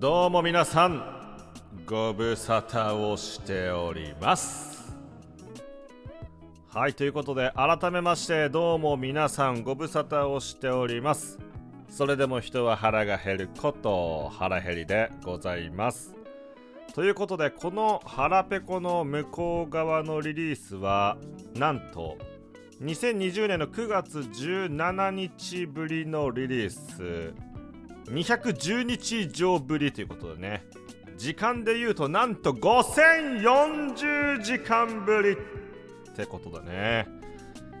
どうも皆さんご無沙汰をしております。はいということで改めましてどうも皆さんご無沙汰をしております。それでも人は腹が減ること腹減りでございます。ということでこの腹ペコの向こう側のリリースはなんと2020年の9月17日ぶりのリリース。210日以上ぶりということでね。時間で言うとなんと5040時間ぶりってことだね。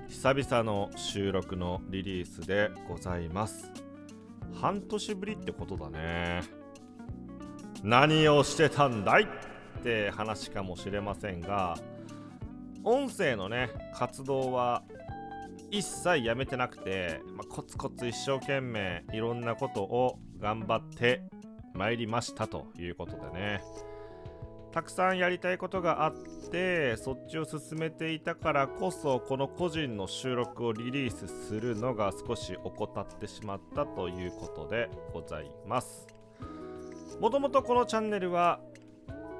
久々の収録のリリースでございます。半年ぶりってことだね。何をしてたんだいって話かもしれませんが音声のね活動は一切やめてなくて、まあ、コツコツ一生懸命いろんなことを頑張ってまいりましたということでね。たくさんやりたいことがあってそっちを進めていたからこそこの個人の収録をリリースするのが少し怠ってしまったということでございます。もともとこのチャンネルは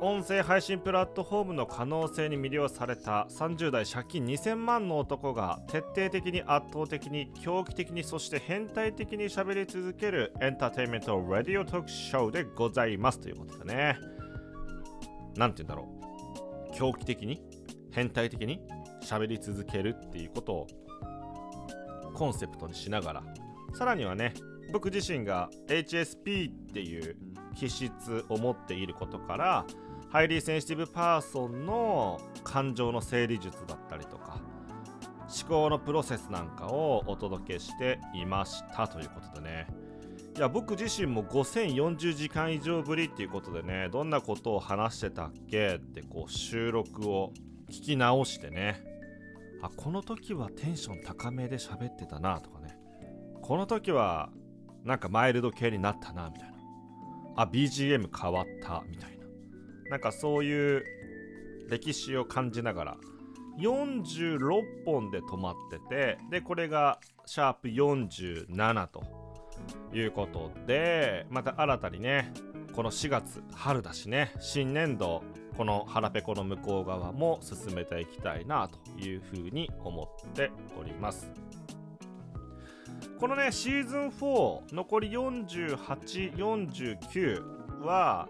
音声配信プラットフォームの可能性に魅了された30代借金2000万の男が徹底的に圧倒的に狂気的にそして変態的に喋り続けるエンターテインメントラディオトークショーでございますということでね。何て言うんだろう。狂気的に変態的に喋り続けるっていうことをコンセプトにしながら。さらにはね僕自身が HSP っていう気質を持っていることから Highly Sensitive Person の感情の整理術だったりとか思考のプロセスなんかをお届けしていましたということでね。いや僕自身も5040時間以上ぶりっていうことでねどんなことを話してたっけ？ってこう収録を聞き直してね。あこの時はテンション高めで喋ってたなとかね。この時はなんかマイルド系になったなみたいな。あ BGM 変わったみたいな。なんかそういう歴史を感じながら46本で止まっててでこれがシャープ47ということでまた新たにねこの4月春だしね新年度この腹ペコの向こう側も進めていきたいなというふうに思っております。このねシーズン4残り4849は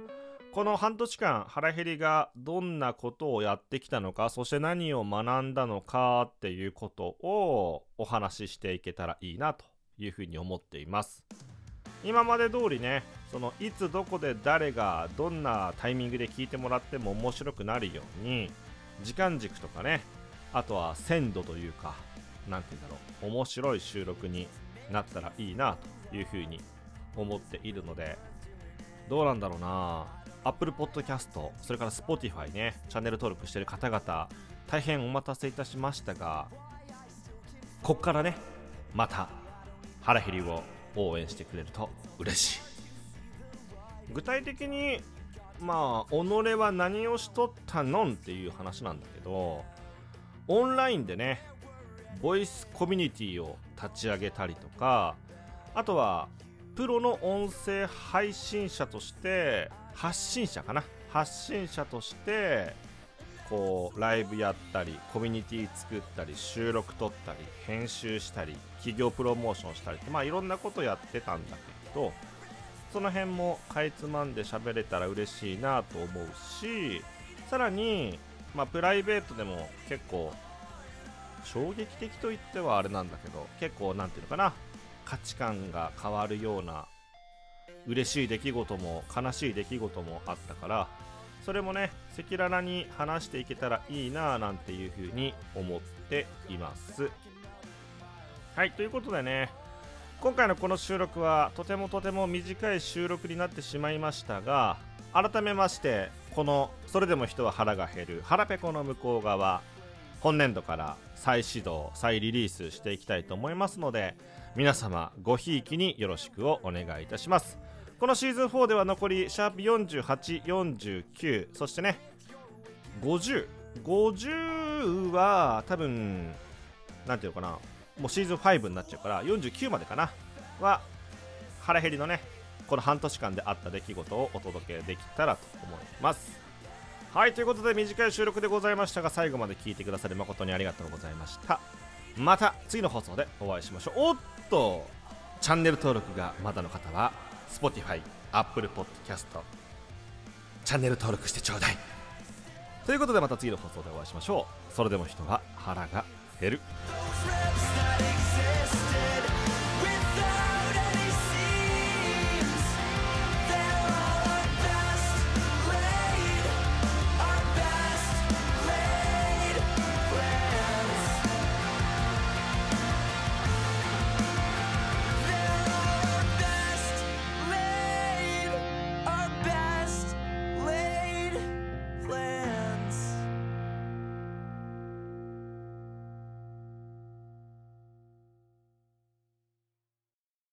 この半年間腹減りがどんなことをやってきたのかそして何を学んだのかっていうことをお話ししていけたらいいなというふうに思っています。今まで通りねそのいつどこで誰がどんなタイミングで聞いてもらっても面白くなるように時間軸とかねあとは鮮度というか何て言うんだろう面白い収録になったらいいなというふうに思っているのでどうなんだろうな。Apple Podcast それから Spotify ねチャンネル登録してる方々大変お待たせいたしましたがこっからねまた腹減りを応援してくれると嬉しい。具体的にまあ己は何をしとったのんっていう話なんだけどオンラインでねボイスコミュニティを立ち上げたりとかあとはプロの音声配信者として発信者かな？発信者としてこうライブやったりコミュニティ作ったり収録撮ったり編集したり企業プロモーションしたりってまあいろんなことやってたんだけどその辺もかいつまんで喋れたら嬉しいなと思うしさらにまあプライベートでも結構衝撃的と言ってはあれなんだけど結構何ていうのかな？価値観が変わるような嬉しい出来事も悲しい出来事もあったからそれもね赤裸々に話していけたらいいなぁなんていうふうに思っています。はいということでね今回のこの収録はとてもとても短い収録になってしまいましたが改めましてこの「それでも人は腹が減る腹ペコの向こう側」本年度から再始動再リリースしていきたいと思いますので皆様ごひいきによろしくお願いいたします。このシーズン4では残りシャープ4849そしてね5050は多分なんていうのかなもうシーズン5になっちゃうから49までかなは腹減りのねこの半年間であった出来事をお届けできたらと思います。はいということで短い収録でございましたが最後まで聞いてくださり誠にありがとうございました。また次の放送でお会いしましょう。おっとチャンネル登録がまだの方は Spotify、Apple Podcast チャンネル登録してちょうだい。ということでまた次の放送でお会いしましょう。それでも人は腹が減る。